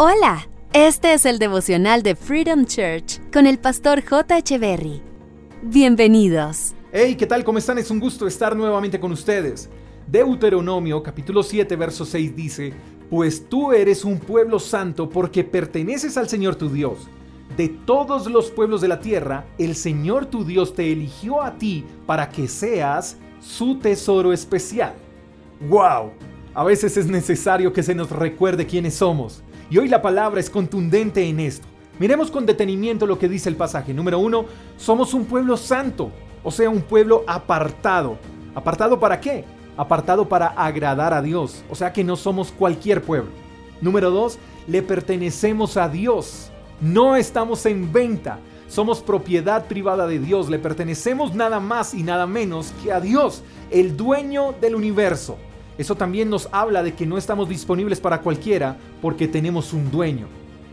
Hola, este es el devocional de Freedom Church con el pastor J. Berry. Bienvenidos. Hey, ¿qué tal? ¿Cómo están? Es un gusto estar nuevamente con ustedes. Deuteronomio capítulo 7 verso 6 dice, Pues tú eres un pueblo santo porque perteneces al Señor tu Dios. De todos los pueblos de la tierra, el Señor tu Dios te eligió a ti para que seas su tesoro especial. ¡Wow! A veces es necesario que se nos recuerde quiénes somos. Y hoy la palabra es contundente en esto. Miremos con detenimiento lo que dice el pasaje. Número uno, somos un pueblo santo, o sea, un pueblo apartado. ¿Apartado para qué? Apartado para agradar a Dios, o sea que no somos cualquier pueblo. Número dos, le pertenecemos a Dios. No estamos en venta. Somos propiedad privada de Dios. Le pertenecemos nada más y nada menos que a Dios, el dueño del universo. Eso también nos habla de que no estamos disponibles para cualquiera porque tenemos un dueño.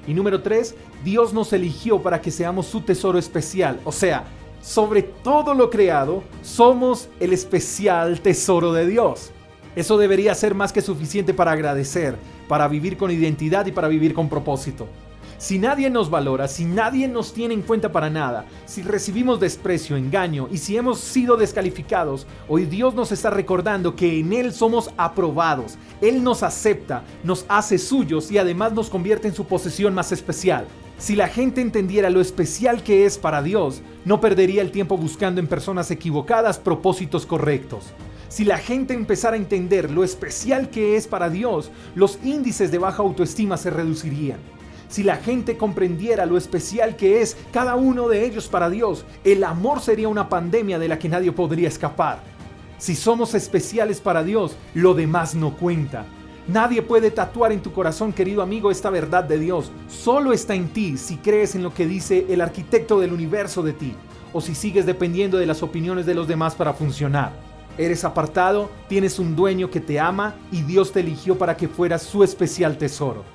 Y número tres, Dios nos eligió para que seamos su tesoro especial. O sea, sobre todo lo creado, somos el especial tesoro de Dios. Eso debería ser más que suficiente para agradecer, para vivir con identidad y para vivir con propósito. Si nadie nos valora, si nadie nos tiene en cuenta para nada, si recibimos desprecio, engaño y si hemos sido descalificados, hoy Dios nos está recordando que en Él somos aprobados. Él nos acepta, nos hace suyos y además nos convierte en su posesión más especial. Si la gente entendiera lo especial que es para Dios, no perdería el tiempo buscando en personas equivocadas propósitos correctos. Si la gente empezara a entender lo especial que es para Dios, los índices de baja autoestima se reducirían. Si la gente comprendiera lo especial que es cada uno de ellos para Dios, el amor sería una pandemia de la que nadie podría escapar. Si somos especiales para Dios, lo demás no cuenta. Nadie puede tatuar en tu corazón, querido amigo, esta verdad de Dios. Solo está en ti si crees en lo que dice el arquitecto del universo de ti, o si sigues dependiendo de las opiniones de los demás para funcionar. Eres apartado, tienes un dueño que te ama y Dios te eligió para que fueras su especial tesoro